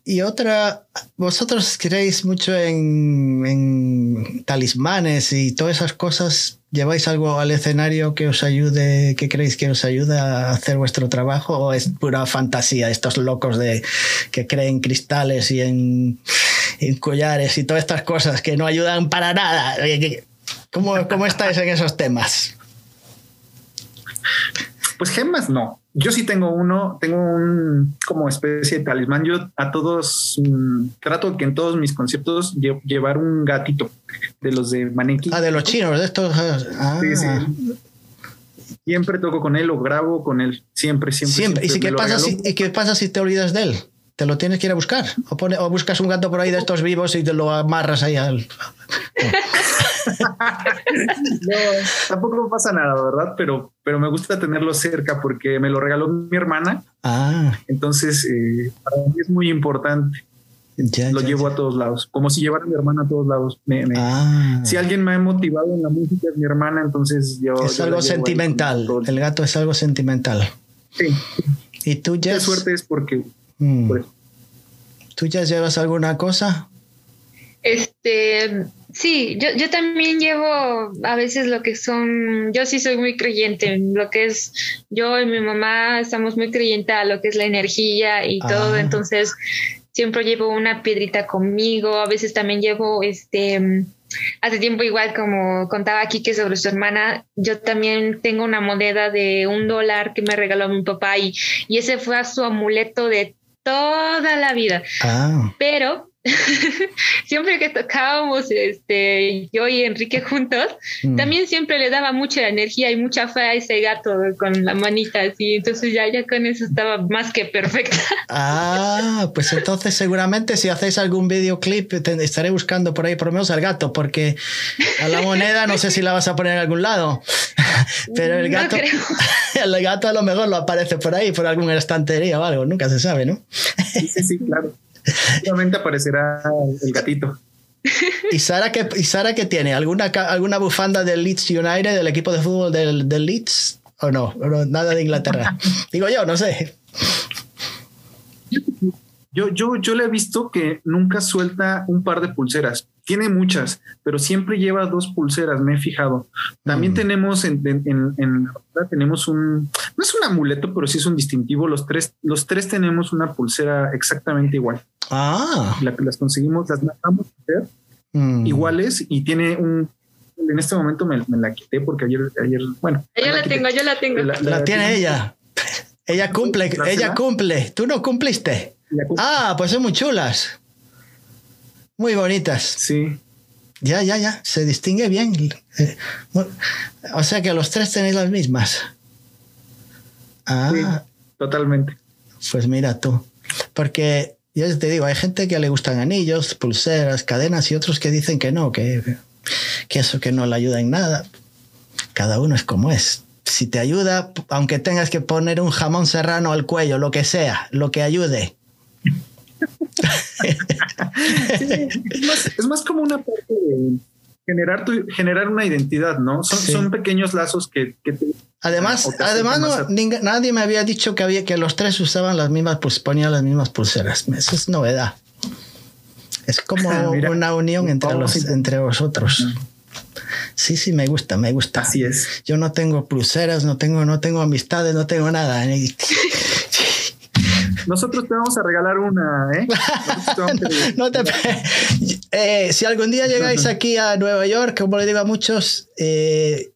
y otra, vosotros queréis mucho en, talismanes y todas esas cosas. ¿Lleváis algo al escenario que os ayude, que creéis que os ayuda a hacer vuestro trabajo? ¿O es pura fantasía estos locos de que creen cristales y en, collares y todas estas cosas que no ayudan para nada? ¿Cómo, cómo estáis en esos temas? Pues gemas no. Yo sí tengo uno, tengo un como especie de talismán. Yo a todos mm, trato que en todos mis conciertos llevar un gatito de los de Maneki. Ah, de los chinos, de estos. Ah. Sí, sí. Siempre toco con él o grabo con él. Siempre, siempre. Siempre. ¿Y, si qué pasa si, ¿Y qué pasa si te olvidas de él? te lo tienes que ir a buscar. O, pone, o buscas un gato por ahí de estos vivos y te lo amarras ahí al. no, tampoco pasa nada, ¿verdad? Pero, pero me gusta tenerlo cerca porque me lo regaló mi hermana. Ah. Entonces, eh, para mí es muy importante. lo llevo a todos lados, como si llevara a mi hermana a todos lados. Ah. Si alguien me ha motivado en la música es mi hermana, entonces yo. Es algo sentimental. El gato es algo sentimental. Sí. ¿Y tú, ya Qué suerte es porque. Mm. ¿Tú ya llevas alguna cosa? Este, sí, yo, yo también llevo a veces lo que son, yo sí soy muy creyente, lo que es, yo y mi mamá estamos muy creyentes a lo que es la energía y todo, ah. entonces siempre llevo una piedrita conmigo, a veces también llevo este, hace tiempo igual como contaba aquí que sobre su hermana, yo también tengo una moneda de un dólar que me regaló mi papá y, y ese fue su amuleto de toda la vida. Ah. Pero siempre que tocábamos este, yo y Enrique juntos, mm. también siempre le daba mucha energía y mucha fe a ese gato con la manita así. Entonces ya, ya con eso estaba más que perfecta. Ah, pues entonces seguramente si hacéis algún videoclip estaré buscando por ahí por lo menos al gato, porque a la moneda no sé si la vas a poner en algún lado. Pero el gato, el gato a lo mejor lo aparece por ahí, por alguna estantería o algo, nunca se sabe, ¿no? Sí, sí, sí, claro. Solamente aparecerá el gatito. ¿Y Sara qué, y Sara qué tiene? ¿Alguna, ¿Alguna bufanda del Leeds United, del equipo de fútbol del, del Leeds? ¿O no? Nada de Inglaterra. Digo yo, no sé. Yo, yo, yo le he visto que nunca suelta un par de pulseras. Tiene muchas, pero siempre lleva dos pulseras, me he fijado. También mm. tenemos en, en, en, tenemos un, no es un amuleto, pero sí es un distintivo. Los tres, los tres tenemos una pulsera exactamente igual. Ah. La, las conseguimos, las mandamos a hacer mm. iguales y tiene un, en este momento me, la quité porque ayer, ayer bueno. Yo la, tengo, yo la tengo. La, tiene ella. Ella cumple, ella cumple. Tú no cumpliste. Ah, pues son muy chulas. Muy bonitas. Sí. Ya, ya, ya. Se distingue bien. Eh, o sea que los tres tenéis las mismas. Ah. totalmente. Pues mira tú. Porque yo te digo, hay gente que le gustan anillos, pulseras, cadenas y otros que dicen que no, que, que eso que no le ayuda en nada. Cada uno es como es. Si te ayuda, aunque tengas que poner un jamón serrano al cuello, lo que sea, lo que ayude, es, más, como una parte de generar, generar una identidad, ¿no? Son, son pequeños lazos que, Además, además nadie me había dicho que había que los tres usaban las mismas, pues ponían las mismas pulseras. Eso es novedad. Es como una unión entre, los, entre vosotros. Sí, sí, me gusta, me gusta. Así es. Yo no tengo pulseras, no tengo, no tengo amistades, no tengo nada. Nosotros te vamos a regalar una, ¿eh? no te eh, si algún día llegáis aquí a Nueva York, como le digo a muchos, eh,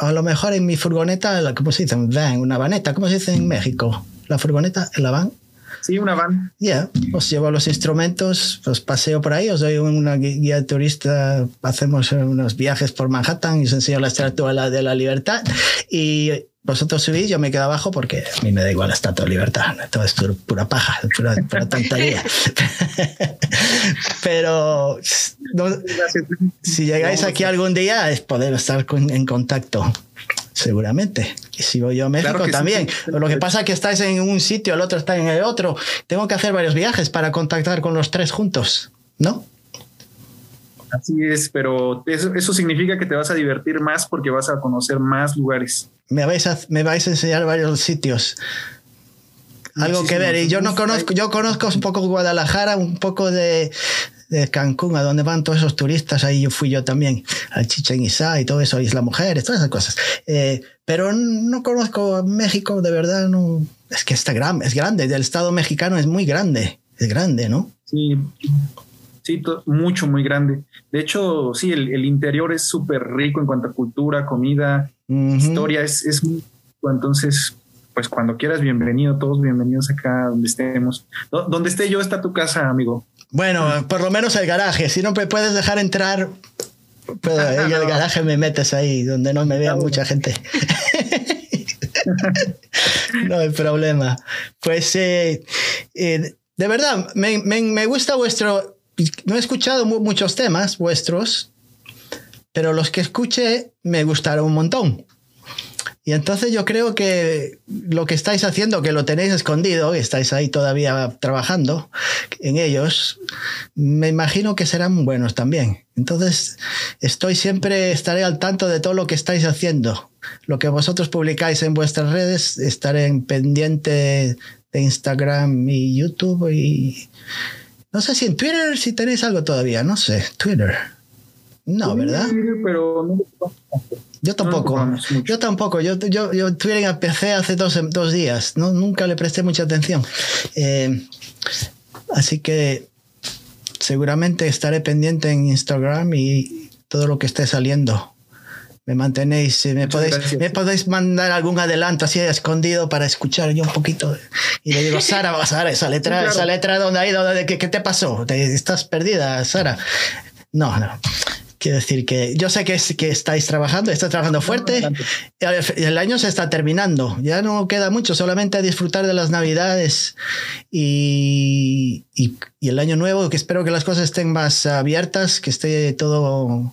a lo mejor en mi furgoneta, ¿cómo se dice? Van, una vaneta, ¿cómo se dice en México? La furgoneta, la van. Sí, una van. Ya, os llevo los instrumentos, os paseo por ahí, os doy una guía turista, hacemos unos viajes por Manhattan y os enseño la estatua de la libertad. Y vosotros subís, yo me quedo abajo porque a mí me da igual la estatua de libertad. Todo es pura paja, pura, tontería. Pero si llegáis aquí algún día es poder estar en contacto. Seguramente. Y si voy yo a México también. Lo que pasa es que estáis en un sitio, el otro está en el otro. Tengo que hacer varios viajes para contactar con los tres juntos, ¿no? Así es, pero eso, eso significa que te vas a divertir más porque vas a conocer más lugares me vais a, me vais a enseñar varios sitios. Algo que ver. Y yo no conozco, yo conozco un poco Guadalajara, un poco de, de Cancún, a donde van todos esos turistas. Ahí yo fui yo también, al Chichen Itzá y todo eso, Isla Mujeres, todas esas cosas. Eh, pero no conozco México, de verdad, no. Es que está grande, es grande. El Estado mexicano es muy grande, es grande, ¿no? Sí, sí, mucho, muy grande. De hecho, sí, el, el interior es súper rico en cuanto a cultura, comida, historia, es, es entonces, pues cuando quieras, bienvenido, todos bienvenidos acá donde estemos. Donde esté yo está tu casa, amigo. Bueno, por lo menos el garaje, si no me puedes dejar entrar, en el garaje me metes ahí, donde no me vea mucha gente. no hay problema. Pues eh, eh, de verdad, me, me, me, gusta vuestro... No he escuchado muchos temas vuestros, pero los que escuché me gustaron un montón. Y entonces yo creo que lo que estáis haciendo, que lo tenéis escondido, y estáis ahí todavía trabajando en ellos, me imagino que serán buenos también. Entonces estoy siempre, estaré al tanto de todo lo que estáis haciendo. Lo que vosotros publicáis en vuestras redes, estaré en pendiente de Instagram y YouTube y... No sé si en Twitter si tenéis algo todavía, no sé, Twitter. No, ¿verdad? Pero Yo tampoco. yo tampoco. Yo, yo, yo empecé hace dos, dos días. ¿no? Nunca le presté mucha atención. Eh, así que seguramente estaré pendiente en Instagram y todo lo que esté saliendo. Me mantenéis, me podéis, me podéis mandar algún adelanto así escondido para escuchar yo un poquito. Y le digo, Sara, Sara, esa letra, esa letra, ¿dónde ha ido? ¿Qué, ¿Qué te pasó? ¿Estás perdida, Sara? No, no. Quiero decir que yo sé que, que estáis trabajando, estáis trabajando fuerte. El año se está terminando, ya no queda mucho, solamente a disfrutar de las navidades y, y, el año nuevo, que espero que las cosas estén más abiertas, que esté todo,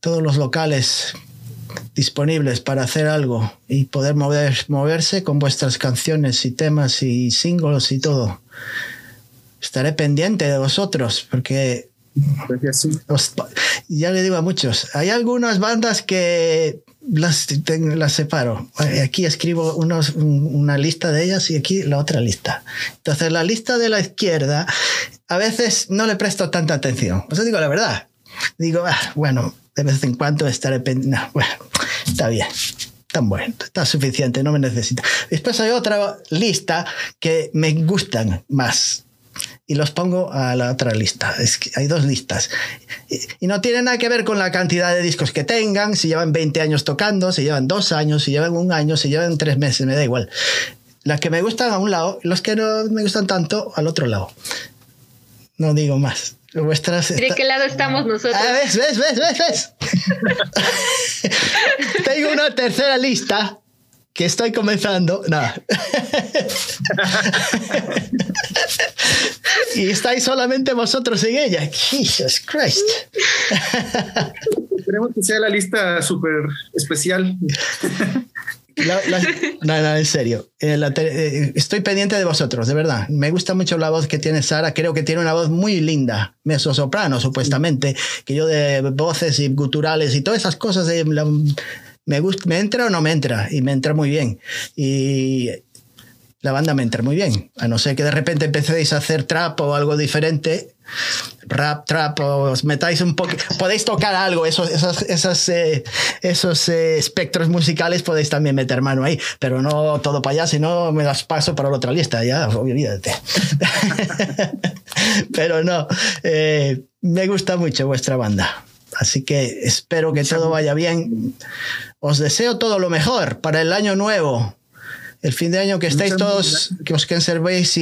todos los locales disponibles para hacer algo y poder mover, moverse con vuestras canciones y temas y singles y todo. Estaré pendiente de vosotros porque ya le digo a muchos, hay algunas bandas que las, las separo. Aquí escribo unos, una lista de ellas y aquí la otra lista. Entonces, la lista de la izquierda, a veces no le presto tanta atención. Os digo la verdad. Digo, ah, bueno, de vez en cuando estaré pendiente. bueno, está bien. Tan bueno, está suficiente, no me necesita. Después hay otra lista que me gustan más y los pongo a la otra lista. Es que hay dos listas. Y, no tiene nada que ver con la cantidad de discos que tengan, si llevan 20 años tocando, si llevan dos años, si llevan un año, si llevan tres meses, me da igual. Las que me gustan a un lado, los que no me gustan tanto al otro lado. No digo más. Vuestras ¿De qué lado estamos nosotros? Ah, ves, ves, ves, ves, ves. Tengo una tercera lista que estoy comenzando. Nada. y estáis solamente vosotros en ella. Jesus Christ. Esperemos que sea la lista súper especial. no, no, en serio. Eh, eh, estoy pendiente de vosotros, de verdad. Me gusta mucho la voz que tiene Sara. Creo que tiene una voz muy linda. Meso soprano, supuestamente. Que yo de voces y guturales y todas esas cosas me, gusta, me entra o no me entra, y me entra muy bien. Y la banda me entra muy bien. A no ser que de repente empecéis a hacer trap o algo diferente, rap, trap, o os metáis un poco, podéis tocar algo, esos, esos, eh, esos eh, espectros musicales podéis también meter mano ahí, pero no todo para allá, si no me das paso para la otra lista, ya, olvídate. pero no, eh, me gusta mucho vuestra banda. Así que espero que todo vaya bien. Os deseo todo lo mejor para el año nuevo. El fin de año que estéis todos, que os conservéis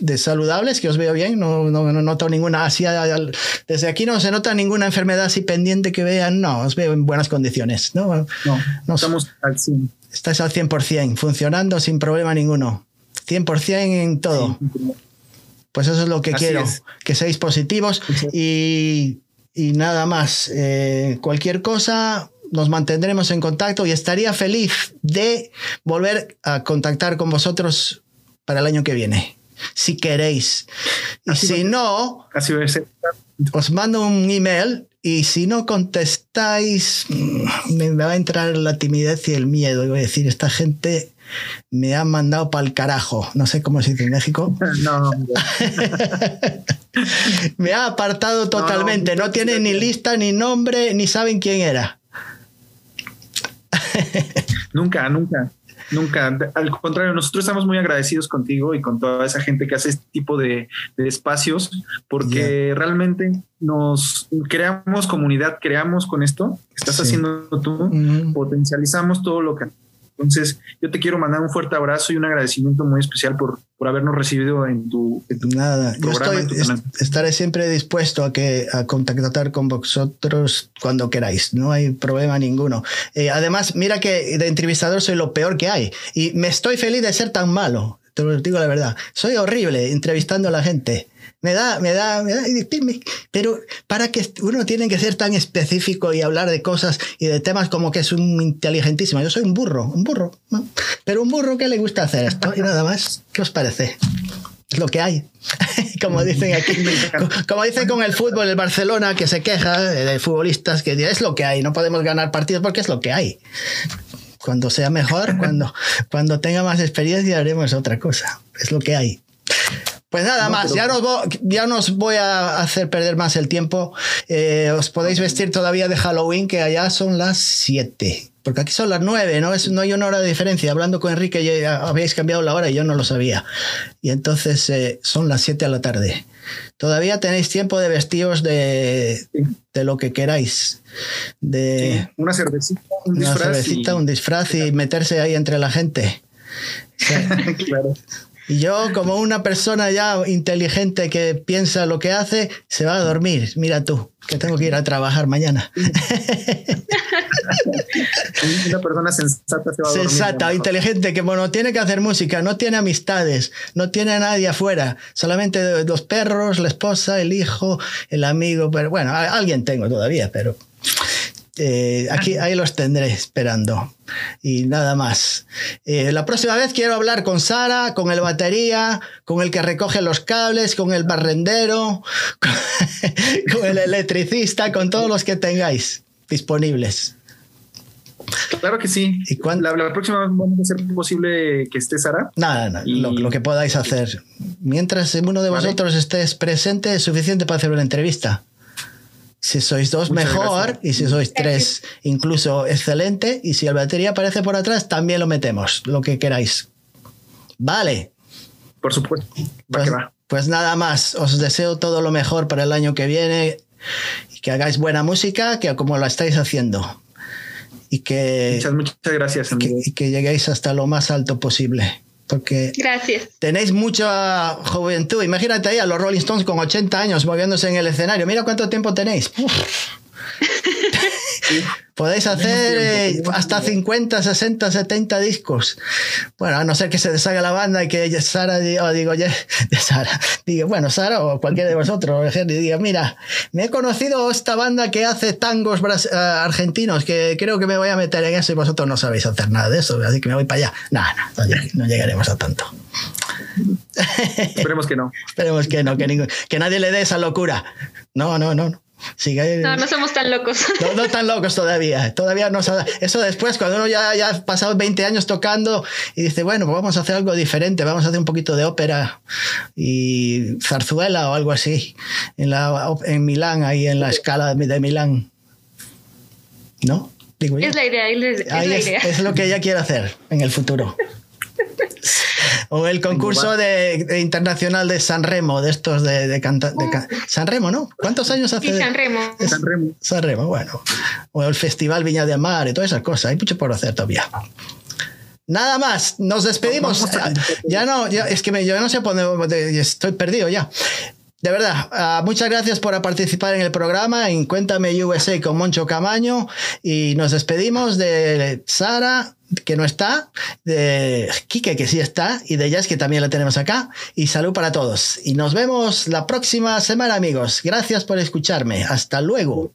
de saludables, que os veo bien, no, no, noto ninguna asia. Desde aquí no se nota ninguna enfermedad así pendiente que vean, no, os veo en buenas condiciones. No, no, estamos al 100. Estáis al 100%, funcionando sin problema ninguno. 100% en todo. Pues eso es lo que quiero, que seáis positivos y y nada más. Eh, cualquier cosa, nos mantendremos en contacto y estaría feliz de volver a contactar con vosotros para el año que viene, si queréis. Y si no, os mando un email y si no contestáis, mm, me va a entrar la timidez y el miedo. Y voy a decir, esta gente me ha mandado para el carajo. No sé cómo se dice en México. No. me ha apartado totalmente. No, tiene ni lista, ni nombre, ni saben quién era. nunca, nunca. Nunca, al contrario, nosotros estamos muy agradecidos contigo y con toda esa gente que hace este tipo de, espacios, porque realmente nos creamos comunidad, creamos con esto que estás haciendo tú, potencializamos todo lo que entonces, yo te quiero mandar un fuerte abrazo y un agradecimiento muy especial por, por habernos recibido en tu, Nada, programa. Yo estaré siempre dispuesto a, que, a contactar con vosotros cuando queráis, no hay problema ninguno. Eh, además, mira que de entrevistador soy lo peor que hay y me estoy feliz de ser tan malo, te lo digo la verdad. Soy horrible entrevistando a la gente. Me da, me da, me da, pero para que uno tiene que ser tan específico y hablar de cosas y de temas como que es un inteligentísimo. Yo soy un burro, un burro, pero un burro que le gusta hacer esto y nada más. ¿Qué os parece? Es lo que hay. como dicen aquí, como dicen con el fútbol, el Barcelona que se queja de futbolistas que es lo que hay, no podemos ganar partidos porque es lo que hay. Cuando sea mejor, cuando, cuando tenga más experiencia, haremos otra cosa. Es lo que hay. Pues nada más, ya, no voy, ya os voy a hacer perder más el tiempo. Eh, os podéis vestir todavía de Halloween, que allá son las 7. Porque aquí son las 9, ¿no? Es, no hay una hora de diferencia. Hablando con Enrique, ya habéis cambiado la hora y yo no lo sabía. Y entonces eh, son las 7 de la tarde. Todavía tenéis tiempo de vestiros de, de lo que queráis. De una cervecita, un una disfraz. Cervecita, un disfraz y meterse ahí entre la gente. claro. Y yo, como una persona ya inteligente que piensa lo que hace, se va a dormir. Mira tú, que tengo que ir a trabajar mañana. una persona sensata se va a dormir. Sensata, inteligente, que bueno, tiene que hacer música, no tiene amistades, no tiene a nadie afuera, solamente los perros, la esposa, el hijo, el amigo, pero bueno, alguien tengo todavía, pero Eh, aquí, ahí los tendré esperando. Y nada más. Eh, la próxima vez quiero hablar con Sara, con el batería, con el que recoge los cables, con el barrendero, con el electricista, con todos los que tengáis disponibles. Claro que sí. ¿Y la, la, próxima vez vamos a hacer posible que esté Sara. Nada, nada, lo, que podáis hacer. Mientras uno de vosotros estés presente, es suficiente para hacer una entrevista. Si sois dos, mejor. Y si sois tres, incluso excelente. Y si el batería aparece por atrás, también lo metemos, lo que queráis. Vale. Por supuesto. Pues, pues nada más. Os deseo todo lo mejor para el año que viene. Y que hagáis buena música, que como la estáis haciendo y que, muchas, muchas gracias. y que lleguéis hasta lo más alto posible. Porque Gracias. tenéis mucha juventud. Imagínate ahí a los Rolling Stones con 80 años moviéndose en el escenario. Mira cuánto tiempo tenéis. Podéis hacer eh, hasta 50, 60, 70 discos. Bueno, a no ser que se deshaga la banda y que Sara, digo, Sara, diga, bueno, Sara o cualquiera de vosotros, diga, mira, me he conocido esta banda que hace tangos eh, argentinos, que creo que me voy a meter en eso y vosotros no sabéis hacer nada de eso, así que me voy para allá. No, no, no llegaremos a tanto. Esperemos que no. Esperemos que no, que, que nadie le dé esa locura. No, no, no. No, no somos tan locos. No, tan locos todavía. Todavía no Eso después, cuando uno ya, ya ha pasado 20 años tocando y dice, bueno, pues vamos a hacer algo diferente, vamos a hacer un poquito de ópera y zarzuela o algo así en, la, en Milán, ahí en la escala de Milán. ¿No? Es la idea, es, la idea. es lo que ella quiere hacer en el futuro. o el concurso de, internacional de San Remo, de estos de, de, San Remo, ¿no? ¿Cuántos años hace? Sí, San Remo. San Remo. San Remo, bueno. O el Festival Viña de Mar y todas esas cosas. Hay mucho por hacer todavía. Nada más, nos despedimos. Ya no, es que yo no sé por dónde estoy perdido ya. De verdad, ah, muchas gracias por participar en el programa en Cuéntame USA con Moncho Camaño y nos despedimos de Sara, que no está, de Kike, que sí está, y de Jazz, que también la tenemos acá. Y salud para todos. Y nos vemos la próxima semana, amigos. Gracias por escucharme. Hasta luego.